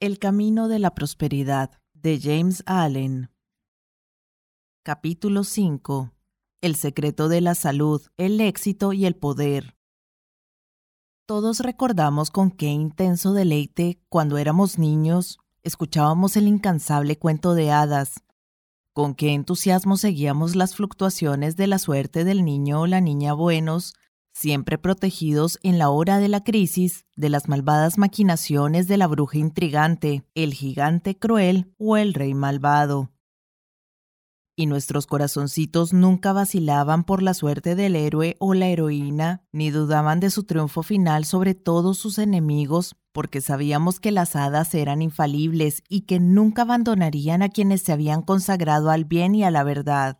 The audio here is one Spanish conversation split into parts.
El camino de la prosperidad de James Allen. Capítulo 5. El secreto de la salud, el éxito y el poder. Todos recordamos con qué intenso deleite, cuando éramos niños, escuchábamos el incansable cuento de hadas, con qué entusiasmo seguíamos las fluctuaciones de la suerte del niño o la niña buenos, siempre protegidos en la hora de la crisis de las malvadas maquinaciones de la bruja intrigante, el gigante cruel o el rey malvado. Y nuestros corazoncitos nunca vacilaban por la suerte del héroe o la heroína, ni dudaban de su triunfo final sobre todos sus enemigos, porque sabíamos que las hadas eran infalibles y que nunca abandonarían a quienes se habían consagrado al bien y a la verdad.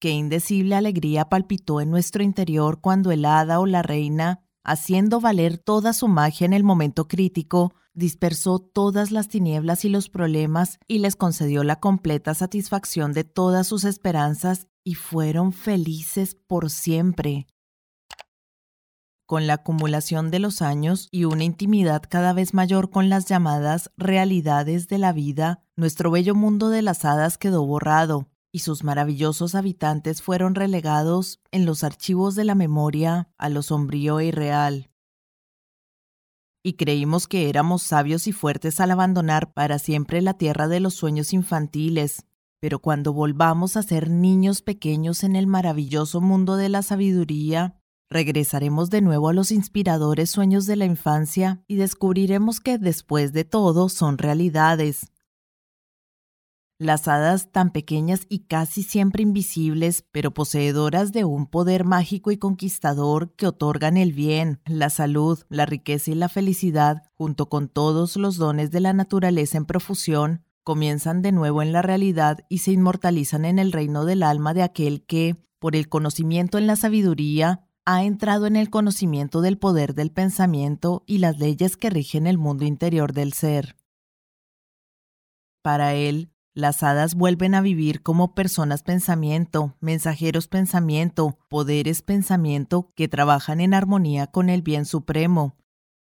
Qué indecible alegría palpitó en nuestro interior cuando el hada o la reina, haciendo valer toda su magia en el momento crítico, dispersó todas las tinieblas y los problemas y les concedió la completa satisfacción de todas sus esperanzas y fueron felices por siempre. Con la acumulación de los años y una intimidad cada vez mayor con las llamadas realidades de la vida, nuestro bello mundo de las hadas quedó borrado, y sus maravillosos habitantes fueron relegados en los archivos de la memoria a lo sombrío e irreal. Y creímos que éramos sabios y fuertes al abandonar para siempre la tierra de los sueños infantiles, pero cuando volvamos a ser niños pequeños en el maravilloso mundo de la sabiduría, regresaremos de nuevo a los inspiradores sueños de la infancia y descubriremos que después de todo son realidades, las hadas tan pequeñas y casi siempre invisibles, pero poseedoras de un poder mágico y conquistador que otorgan el bien, la salud, la riqueza y la felicidad, junto con todos los dones de la naturaleza en profusión, comienzan de nuevo en la realidad y se inmortalizan en el reino del alma de aquel que, por el conocimiento en la sabiduría, ha entrado en el conocimiento del poder del pensamiento y las leyes que rigen el mundo interior del ser. Para él, las hadas vuelven a vivir como personas pensamiento, mensajeros pensamiento, poderes pensamiento que trabajan en armonía con el bien supremo.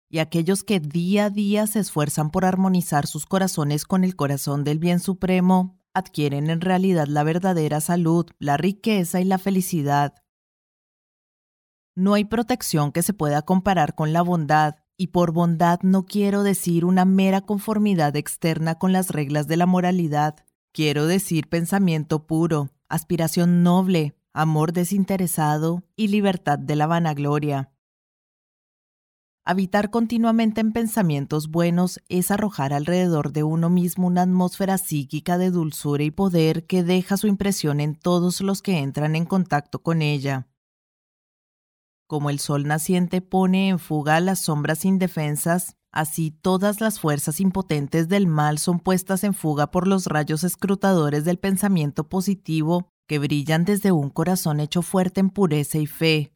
Y aquellos que día a día se esfuerzan por armonizar sus corazones con el corazón del bien supremo, adquieren en realidad la verdadera salud, la riqueza y la felicidad. No hay protección que se pueda comparar con la bondad, y por bondad no quiero decir una mera conformidad externa con las reglas de la moralidad. Quiero decir pensamiento puro, aspiración noble, amor desinteresado y libertad de la vanagloria. Habitar continuamente en pensamientos buenos es arrojar alrededor de uno mismo una atmósfera psíquica de dulzura y poder que deja su impresión en todos los que entran en contacto con ella. Como el sol naciente pone en fuga las sombras indefensas, así todas las fuerzas impotentes del mal son puestas en fuga por los rayos escrutadores del pensamiento positivo que brillan desde un corazón hecho fuerte en pureza y fe.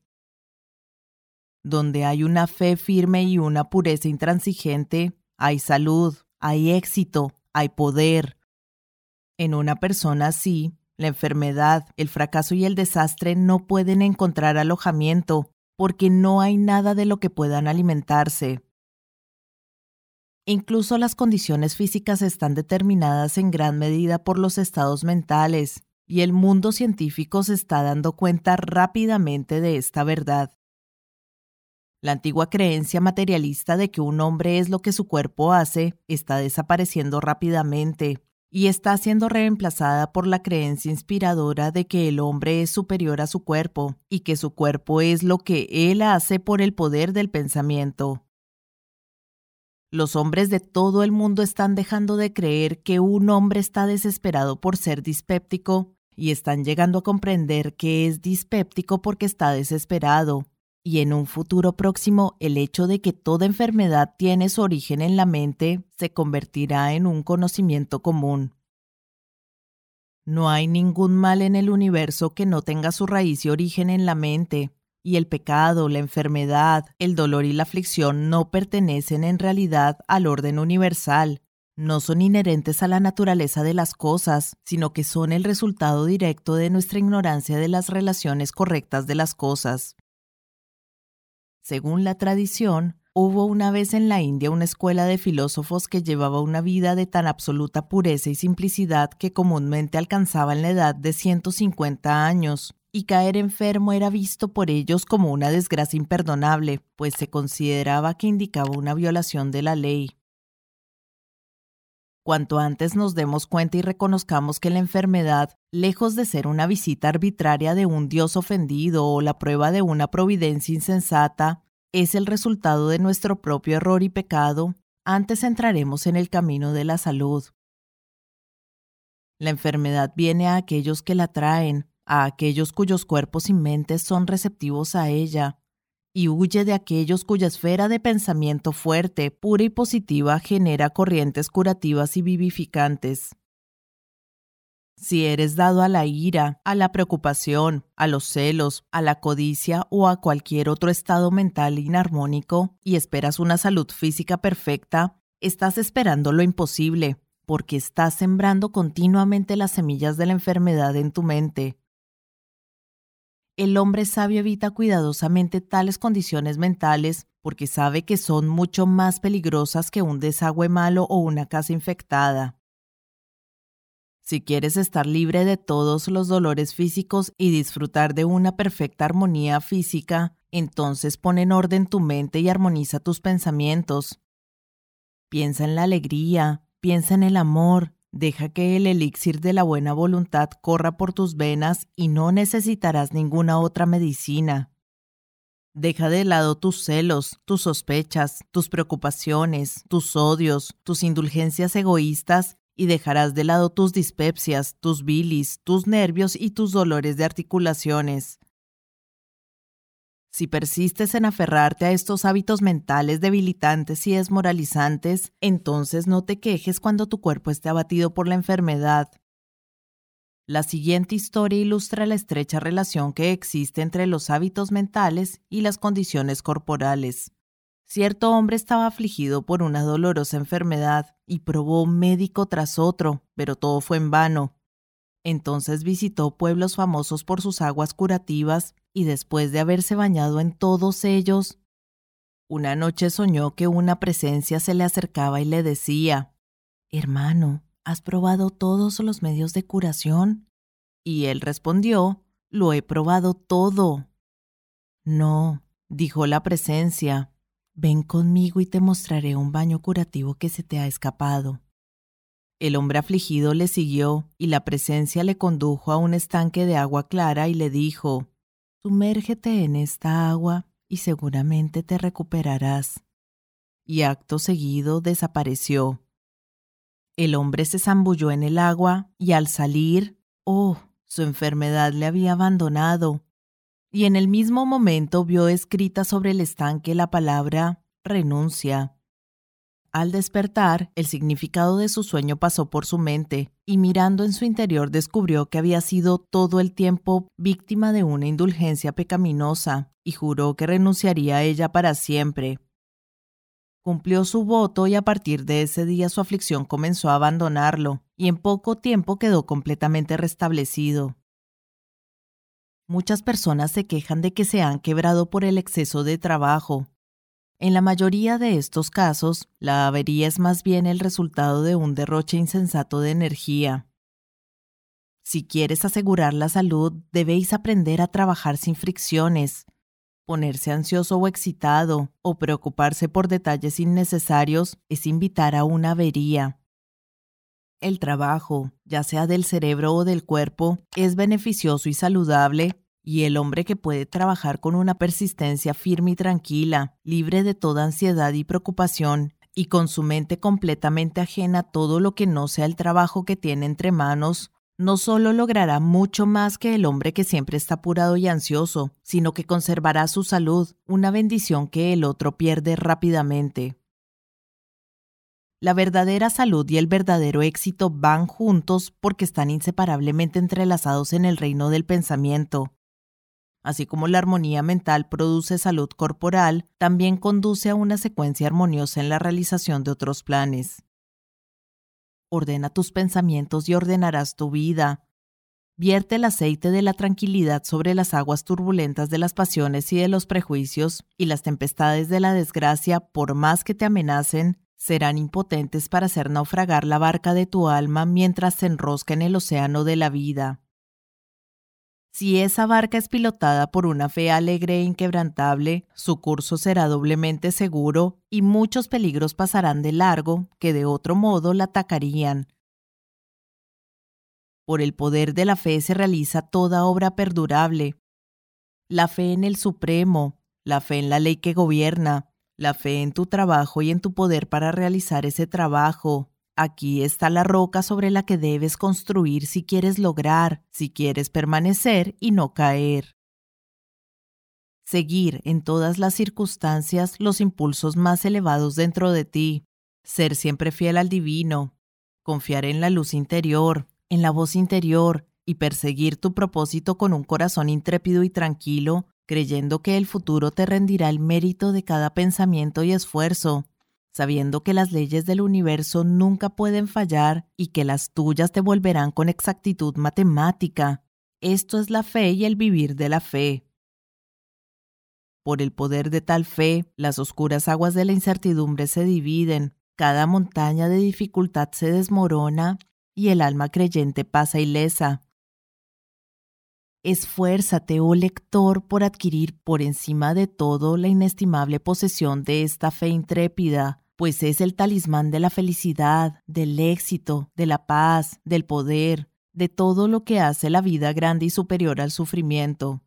Donde hay una fe firme y una pureza intransigente, hay salud, hay éxito, hay poder. En una persona así, la enfermedad, el fracaso y el desastre no pueden encontrar alojamiento, porque no hay nada de lo que puedan alimentarse. Incluso las condiciones físicas están determinadas en gran medida por los estados mentales, y el mundo científico se está dando cuenta rápidamente de esta verdad. La antigua creencia materialista de que un hombre es lo que su cuerpo hace está desapareciendo rápidamente, y está siendo reemplazada por la creencia inspiradora de que el hombre es superior a su cuerpo y que su cuerpo es lo que él hace por el poder del pensamiento. Los hombres de todo el mundo están dejando de creer que un hombre está desesperado por ser dispéptico y están llegando a comprender que es dispéptico porque está desesperado y en un futuro próximo el hecho de que toda enfermedad tiene su origen en la mente se convertirá en un conocimiento común. No hay ningún mal en el universo que no tenga su raíz y origen en la mente, y el pecado, la enfermedad, el dolor y la aflicción no pertenecen en realidad al orden universal, no son inherentes a la naturaleza de las cosas, sino que son el resultado directo de nuestra ignorancia de las relaciones correctas de las cosas. Según la tradición, Hubo una vez en la India una escuela de filósofos que llevaba una vida de tan absoluta pureza y simplicidad que comúnmente alcanzaban la edad de 150 años, y caer enfermo era visto por ellos como una desgracia imperdonable, pues se consideraba que indicaba una violación de la ley. Cuanto antes nos demos cuenta y reconozcamos que la enfermedad, lejos de ser una visita arbitraria de un Dios ofendido o la prueba de una providencia insensata, es el resultado de nuestro propio error y pecado, antes entraremos en el camino de la salud. La enfermedad viene a aquellos que la traen, a aquellos cuyos cuerpos y mentes son receptivos a ella, y huye de aquellos cuya esfera de pensamiento fuerte, pura y positiva genera corrientes curativas y vivificantes. Si eres dado a la ira, a la preocupación, a los celos, a la codicia o a cualquier otro estado mental inarmónico y esperas una salud física perfecta, estás esperando lo imposible, porque estás sembrando continuamente las semillas de la enfermedad en tu mente. El hombre sabio evita cuidadosamente tales condiciones mentales porque sabe que son mucho más peligrosas que un desagüe malo o una casa infectada. Si quieres estar libre de todos los dolores físicos y disfrutar de una perfecta armonía física, entonces pon en orden tu mente y armoniza tus pensamientos. Piensa en la alegría, piensa en el amor, deja que el elixir de la buena voluntad corra por tus venas y no necesitarás ninguna otra medicina. Deja de lado tus celos, tus sospechas, tus preocupaciones, tus odios, tus indulgencias egoístas y dejarás de lado tus dispepsias, tus bilis, tus nervios y tus dolores de articulaciones. Si persistes en aferrarte a estos hábitos mentales debilitantes y desmoralizantes, entonces no te quejes cuando tu cuerpo esté abatido por la enfermedad. La siguiente historia ilustra la estrecha relación que existe entre los hábitos mentales y las condiciones corporales. Cierto hombre estaba afligido por una dolorosa enfermedad y probó médico tras otro, pero todo fue en vano. Entonces visitó pueblos famosos por sus aguas curativas y después de haberse bañado en todos ellos, una noche soñó que una presencia se le acercaba y le decía, Hermano, ¿has probado todos los medios de curación? Y él respondió, Lo he probado todo. No, dijo la presencia, Ven conmigo y te mostraré un baño curativo que se te ha escapado. El hombre afligido le siguió y la presencia le condujo a un estanque de agua clara y le dijo, Sumérgete en esta agua y seguramente te recuperarás. Y acto seguido desapareció. El hombre se zambulló en el agua y al salir, oh, su enfermedad le había abandonado y en el mismo momento vio escrita sobre el estanque la palabra renuncia. Al despertar, el significado de su sueño pasó por su mente, y mirando en su interior descubrió que había sido todo el tiempo víctima de una indulgencia pecaminosa, y juró que renunciaría a ella para siempre. Cumplió su voto y a partir de ese día su aflicción comenzó a abandonarlo, y en poco tiempo quedó completamente restablecido. Muchas personas se quejan de que se han quebrado por el exceso de trabajo. En la mayoría de estos casos, la avería es más bien el resultado de un derroche insensato de energía. Si quieres asegurar la salud, debéis aprender a trabajar sin fricciones. Ponerse ansioso o excitado o preocuparse por detalles innecesarios es invitar a una avería. El trabajo, ya sea del cerebro o del cuerpo, es beneficioso y saludable, y el hombre que puede trabajar con una persistencia firme y tranquila, libre de toda ansiedad y preocupación, y con su mente completamente ajena a todo lo que no sea el trabajo que tiene entre manos, no solo logrará mucho más que el hombre que siempre está apurado y ansioso, sino que conservará su salud, una bendición que el otro pierde rápidamente. La verdadera salud y el verdadero éxito van juntos porque están inseparablemente entrelazados en el reino del pensamiento. Así como la armonía mental produce salud corporal, también conduce a una secuencia armoniosa en la realización de otros planes. Ordena tus pensamientos y ordenarás tu vida. vierte el aceite de la tranquilidad sobre las aguas turbulentas de las pasiones y de los prejuicios, y las tempestades de la desgracia, por más que te amenacen, serán impotentes para hacer naufragar la barca de tu alma mientras se enrosca en el océano de la vida. Si esa barca es pilotada por una fe alegre e inquebrantable, su curso será doblemente seguro y muchos peligros pasarán de largo que de otro modo la atacarían. Por el poder de la fe se realiza toda obra perdurable. La fe en el Supremo, la fe en la ley que gobierna, la fe en tu trabajo y en tu poder para realizar ese trabajo, Aquí está la roca sobre la que debes construir si quieres lograr, si quieres permanecer y no caer. Seguir en todas las circunstancias los impulsos más elevados dentro de ti. Ser siempre fiel al divino. Confiar en la luz interior, en la voz interior y perseguir tu propósito con un corazón intrépido y tranquilo, creyendo que el futuro te rendirá el mérito de cada pensamiento y esfuerzo, sabiendo que las leyes del universo nunca pueden fallar y que las tuyas te volverán con exactitud matemática. Esto es la fe y el vivir de la fe. Por el poder de tal fe, las oscuras aguas de la incertidumbre se dividen, cada montaña de dificultad se desmorona y el alma creyente pasa ilesa. Esfuérzate, oh lector, por adquirir por encima de todo la inestimable posesión de esta fe intrépida, pues es el talismán de la felicidad, del éxito, de la paz, del poder, de todo lo que hace la vida grande y superior al sufrimiento.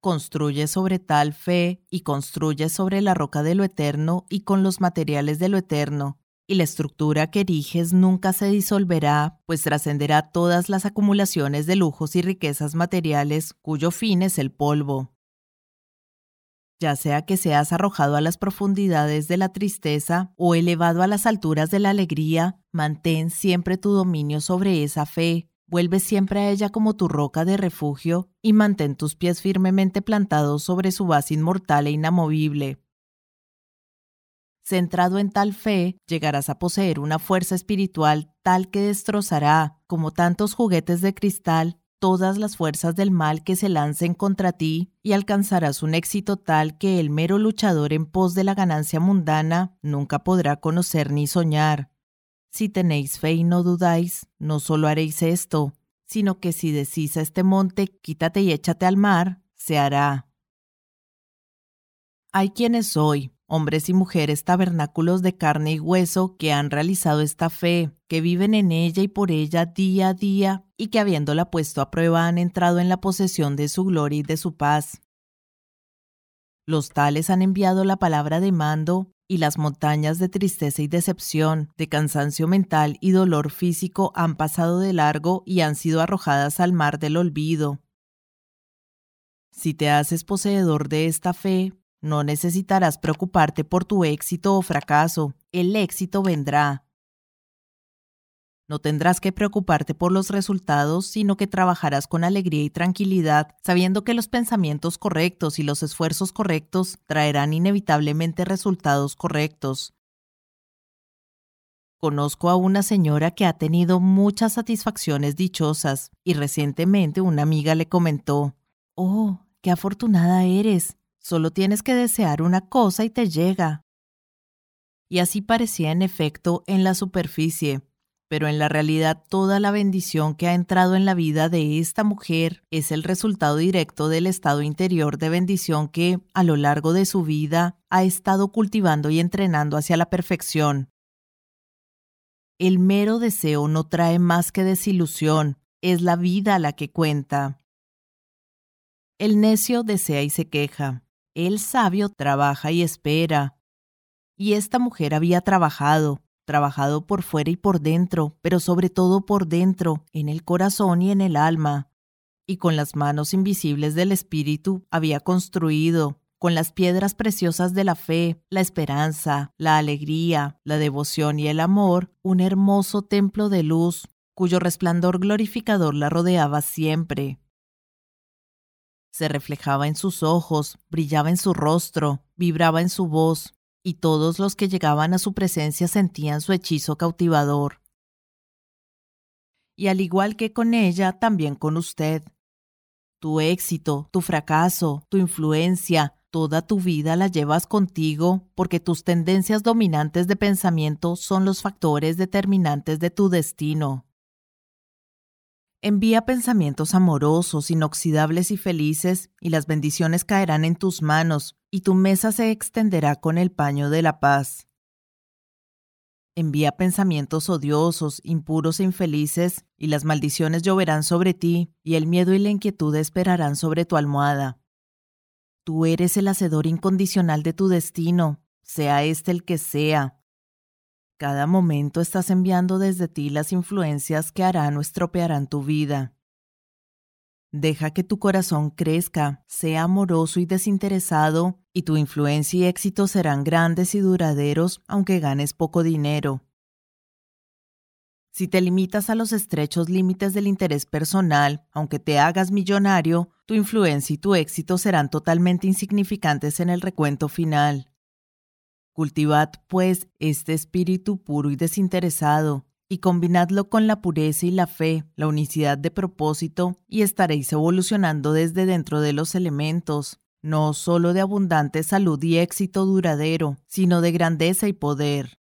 Construye sobre tal fe y construye sobre la roca de lo eterno y con los materiales de lo eterno, y la estructura que eriges nunca se disolverá, pues trascenderá todas las acumulaciones de lujos y riquezas materiales cuyo fin es el polvo ya sea que seas arrojado a las profundidades de la tristeza o elevado a las alturas de la alegría, mantén siempre tu dominio sobre esa fe, vuelve siempre a ella como tu roca de refugio y mantén tus pies firmemente plantados sobre su base inmortal e inamovible. Centrado en tal fe, llegarás a poseer una fuerza espiritual tal que destrozará, como tantos juguetes de cristal, todas las fuerzas del mal que se lancen contra ti y alcanzarás un éxito tal que el mero luchador en pos de la ganancia mundana nunca podrá conocer ni soñar. Si tenéis fe y no dudáis, no solo haréis esto, sino que si decís a este monte, quítate y échate al mar, se hará. Hay quienes hoy, hombres y mujeres tabernáculos de carne y hueso que han realizado esta fe, que viven en ella y por ella día a día, y que habiéndola puesto a prueba han entrado en la posesión de su gloria y de su paz. Los tales han enviado la palabra de mando, y las montañas de tristeza y decepción, de cansancio mental y dolor físico han pasado de largo y han sido arrojadas al mar del olvido. Si te haces poseedor de esta fe, no necesitarás preocuparte por tu éxito o fracaso, el éxito vendrá. No tendrás que preocuparte por los resultados, sino que trabajarás con alegría y tranquilidad, sabiendo que los pensamientos correctos y los esfuerzos correctos traerán inevitablemente resultados correctos. Conozco a una señora que ha tenido muchas satisfacciones dichosas y recientemente una amiga le comentó, Oh, qué afortunada eres. Solo tienes que desear una cosa y te llega. Y así parecía en efecto en la superficie, pero en la realidad toda la bendición que ha entrado en la vida de esta mujer es el resultado directo del estado interior de bendición que, a lo largo de su vida, ha estado cultivando y entrenando hacia la perfección. El mero deseo no trae más que desilusión, es la vida la que cuenta. El necio desea y se queja, el sabio trabaja y espera. Y esta mujer había trabajado, trabajado por fuera y por dentro, pero sobre todo por dentro, en el corazón y en el alma. Y con las manos invisibles del espíritu había construido, con las piedras preciosas de la fe, la esperanza, la alegría, la devoción y el amor, un hermoso templo de luz, cuyo resplandor glorificador la rodeaba siempre se reflejaba en sus ojos, brillaba en su rostro, vibraba en su voz, y todos los que llegaban a su presencia sentían su hechizo cautivador. y al igual que con ella, también con usted. Tu éxito, tu fracaso, tu influencia, toda tu vida la llevas contigo porque tus tendencias dominantes de pensamiento son los factores determinantes de tu destino. Envía pensamientos amorosos, inoxidables y felices, y las bendiciones caerán en tus manos, y tu mesa se extenderá con el paño de la paz. Envía pensamientos odiosos, impuros e infelices, y las maldiciones lloverán sobre ti, y el miedo y la inquietud esperarán sobre tu almohada. Tú eres el hacedor incondicional de tu destino, sea este el que sea. Cada momento estás enviando desde ti las influencias que harán o estropearán tu vida. Deja que tu corazón crezca, sea amoroso y desinteresado, y tu influencia y éxito serán grandes y duraderos aunque ganes poco dinero. Si te limitas a los estrechos límites del interés personal, aunque te hagas millonario, tu influencia y tu éxito serán totalmente insignificantes en el recuento final. Cultivad, pues, este espíritu puro y desinteresado, y combinadlo con la pureza y la fe, la unicidad de propósito, y estaréis evolucionando desde dentro de los elementos, no solo de abundante salud y éxito duradero, sino de grandeza y poder.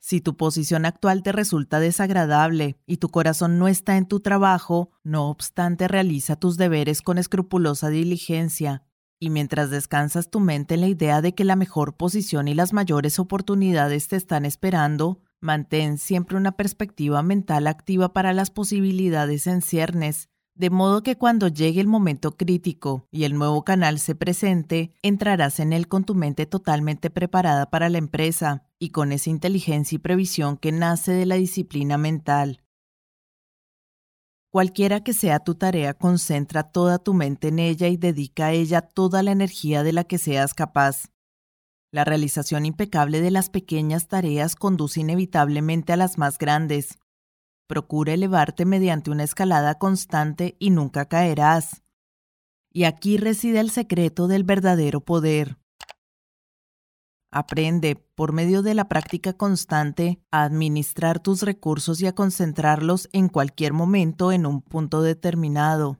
Si tu posición actual te resulta desagradable y tu corazón no está en tu trabajo, no obstante realiza tus deberes con escrupulosa diligencia. Y mientras descansas tu mente en la idea de que la mejor posición y las mayores oportunidades te están esperando, mantén siempre una perspectiva mental activa para las posibilidades en ciernes, de modo que cuando llegue el momento crítico y el nuevo canal se presente, entrarás en él con tu mente totalmente preparada para la empresa, y con esa inteligencia y previsión que nace de la disciplina mental. Cualquiera que sea tu tarea, concentra toda tu mente en ella y dedica a ella toda la energía de la que seas capaz. La realización impecable de las pequeñas tareas conduce inevitablemente a las más grandes. Procura elevarte mediante una escalada constante y nunca caerás. Y aquí reside el secreto del verdadero poder. Aprende, por medio de la práctica constante, a administrar tus recursos y a concentrarlos en cualquier momento en un punto determinado.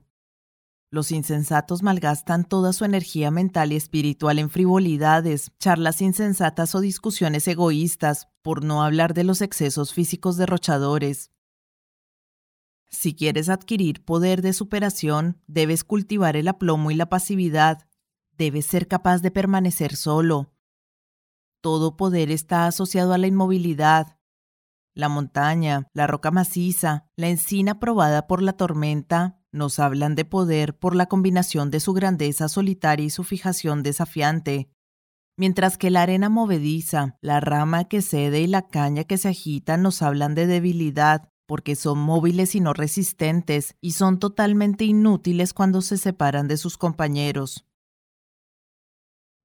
Los insensatos malgastan toda su energía mental y espiritual en frivolidades, charlas insensatas o discusiones egoístas, por no hablar de los excesos físicos derrochadores. Si quieres adquirir poder de superación, debes cultivar el aplomo y la pasividad. Debes ser capaz de permanecer solo, todo poder está asociado a la inmovilidad. La montaña, la roca maciza, la encina probada por la tormenta, nos hablan de poder por la combinación de su grandeza solitaria y su fijación desafiante. Mientras que la arena movediza, la rama que cede y la caña que se agita nos hablan de debilidad, porque son móviles y no resistentes, y son totalmente inútiles cuando se separan de sus compañeros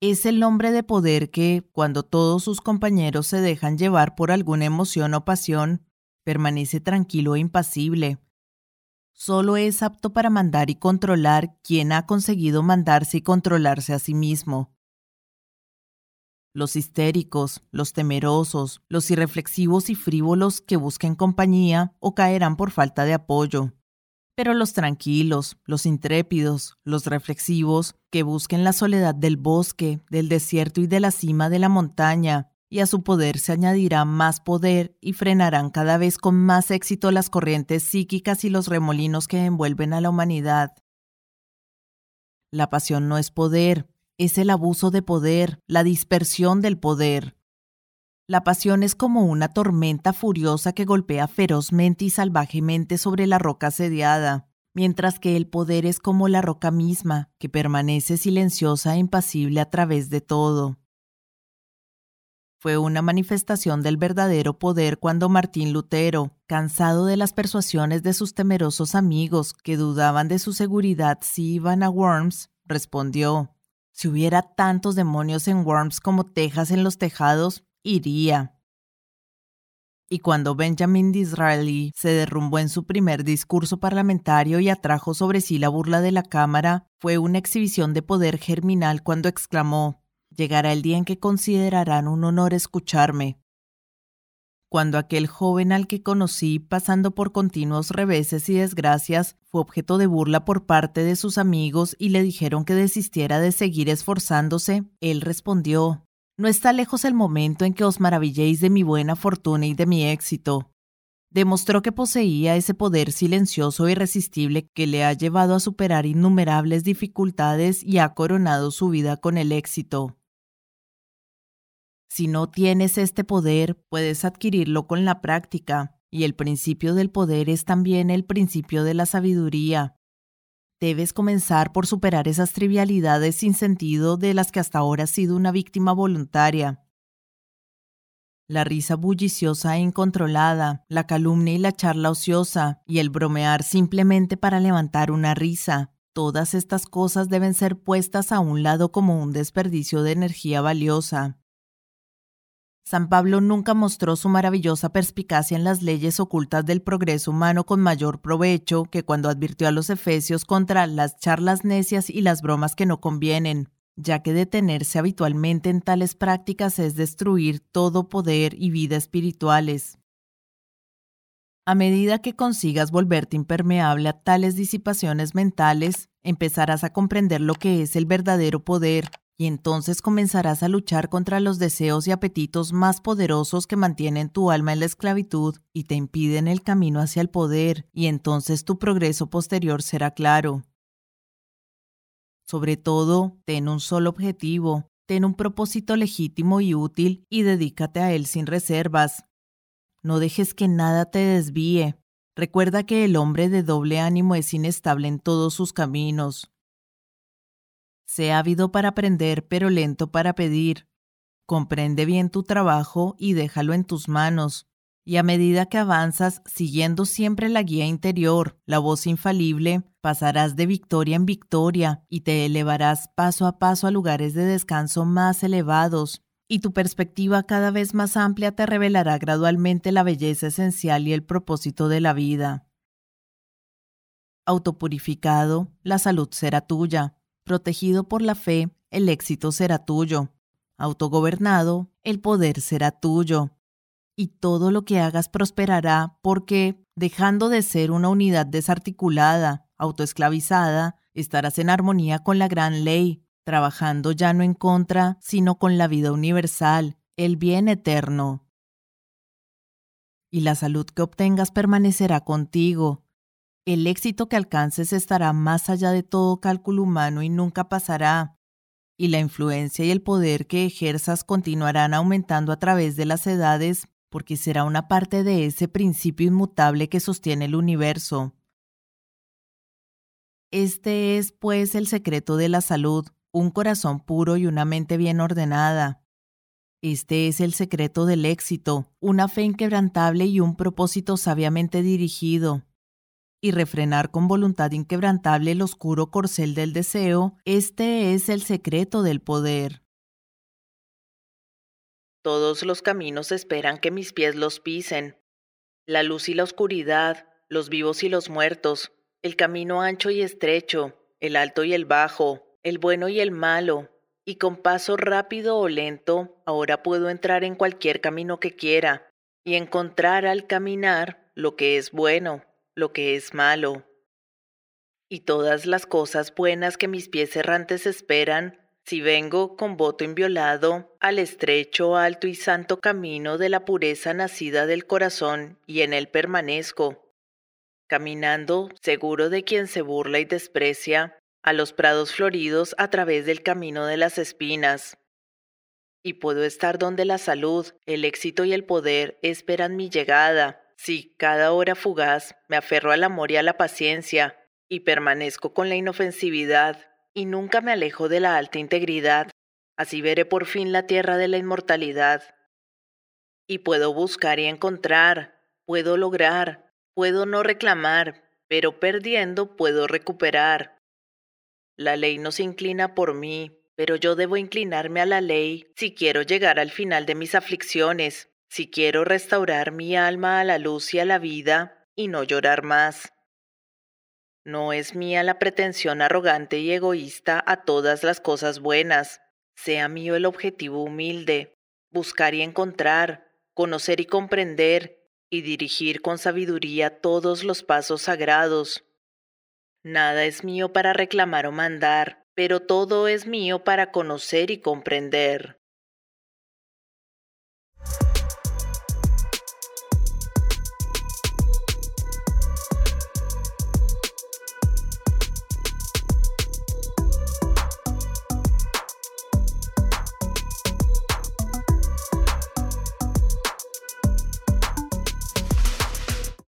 es el hombre de poder que, cuando todos sus compañeros se dejan llevar por alguna emoción o pasión, permanece tranquilo e impasible. Solo es apto para mandar y controlar quien ha conseguido mandarse y controlarse a sí mismo. Los histéricos, los temerosos, los irreflexivos y frívolos que busquen compañía o caerán por falta de apoyo. Pero los tranquilos, los intrépidos, los reflexivos, que busquen la soledad del bosque, del desierto y de la cima de la montaña, y a su poder se añadirá más poder y frenarán cada vez con más éxito las corrientes psíquicas y los remolinos que envuelven a la humanidad. La pasión no es poder, es el abuso de poder, la dispersión del poder. La pasión es como una tormenta furiosa que golpea ferozmente y salvajemente sobre la roca sediada, mientras que el poder es como la roca misma, que permanece silenciosa e impasible a través de todo. Fue una manifestación del verdadero poder cuando Martín Lutero, cansado de las persuasiones de sus temerosos amigos que dudaban de su seguridad si iban a Worms, respondió, Si hubiera tantos demonios en Worms como tejas en los tejados, iría. Y cuando Benjamin Disraeli se derrumbó en su primer discurso parlamentario y atrajo sobre sí la burla de la Cámara, fue una exhibición de poder germinal cuando exclamó, Llegará el día en que considerarán un honor escucharme. cuando aquel joven al que conocí pasando por continuos reveses y desgracias fue objeto de burla por parte de sus amigos y le dijeron que desistiera de seguir esforzándose, él respondió, No está lejos el momento en que os maravilléis de mi buena fortuna y de mi éxito. Demostró que poseía ese poder silencioso e irresistible que le ha llevado a superar innumerables dificultades y ha coronado su vida con el éxito. Si no tienes este poder, puedes adquirirlo con la práctica, y el principio del poder es también el principio de la sabiduría. Debes comenzar por superar esas trivialidades sin sentido de las que hasta ahora has sido una víctima voluntaria. La risa bulliciosa e incontrolada, la calumnia y la charla ociosa, y el bromear simplemente para levantar una risa, todas estas cosas deben ser puestas a un lado como un desperdicio de energía valiosa. San Pablo nunca mostró su maravillosa perspicacia en las leyes ocultas del progreso humano con mayor provecho que cuando advirtió a los efesios contra las charlas necias y las bromas que no convienen, ya que detenerse habitualmente en tales prácticas es destruir todo poder y vida espirituales. A medida que consigas volverte impermeable a tales disipaciones mentales, empezarás a comprender lo que es el verdadero poder y entonces comenzarás a luchar contra los deseos y apetitos más poderosos que mantienen tu alma en la esclavitud y te impiden el camino hacia el poder, y entonces tu progreso posterior será claro. Sobre todo, ten un solo objetivo, ten un propósito legítimo y útil y dedícate a él sin reservas. No dejes que nada te desvíe. Recuerda que el hombre de doble ánimo es inestable en todos sus caminos. Sé ávido para aprender, pero lento para pedir. Comprende bien tu trabajo y déjalo en tus manos. Y a medida que avanzas, siguiendo siempre la guía interior, la voz infalible, pasarás de victoria en victoria y te elevarás paso a paso a lugares de descanso más elevados, y tu perspectiva cada vez más amplia te revelará gradualmente la belleza esencial y el propósito de la vida. Autopurificado, la salud será tuya, Protegido por la fe, el éxito será tuyo. Autogobernado, el poder será tuyo. Y todo lo que hagas prosperará porque, dejando de ser una unidad desarticulada, autoesclavizada, estarás en armonía con la gran ley, trabajando ya no en contra, sino con la vida universal, el bien eterno. Y la salud que obtengas permanecerá contigo, el éxito que alcances estará más allá de todo cálculo humano y nunca pasará, y la influencia y el poder que ejerzas continuarán aumentando a través de las edades porque será una parte de ese principio inmutable que sostiene el universo. Este es, pues, el secreto de la salud, un corazón puro y una mente bien ordenada. Este es el secreto del éxito, una fe inquebrantable y un propósito sabiamente dirigido y refrenar con voluntad inquebrantable el oscuro corcel del deseo, este es el secreto del poder. Todos los caminos esperan que mis pies los pisen. La luz y la oscuridad, los vivos y los muertos, el camino ancho y estrecho, el alto y el bajo, el bueno y el malo, y con paso rápido o lento, ahora puedo entrar en cualquier camino que quiera, y encontrar al caminar lo que es bueno, lo que es malo. Y todas las cosas buenas que mis pies errantes esperan, si vengo con voto inviolado al estrecho, alto y santo camino de la pureza nacida del corazón, y en él permanezco, caminando, seguro de quien se burla y desprecia, a los prados floridos a través del camino de las espinas. Y puedo estar donde la salud, el éxito y el poder esperan mi llegada, si cada hora fugaz me aferro al amor y a la paciencia, y permanezco con la inofensividad, y nunca me alejo de la alta integridad, así veré por fin la tierra de la inmortalidad. Y puedo buscar y encontrar, puedo lograr, puedo no reclamar, pero perdiendo puedo recuperar. La ley no se inclina por mí, pero yo debo inclinarme a la ley si quiero llegar al final de mis aflicciones, si quiero restaurar mi alma a la luz y a la vida y no llorar más. No es mía la pretensión arrogante y egoísta a todas las cosas buenas, sea mío el objetivo humilde, buscar y encontrar, conocer y comprender, y dirigir con sabiduría todos los pasos sagrados. Nada es mío para reclamar o mandar, pero todo es mío para conocer y comprender.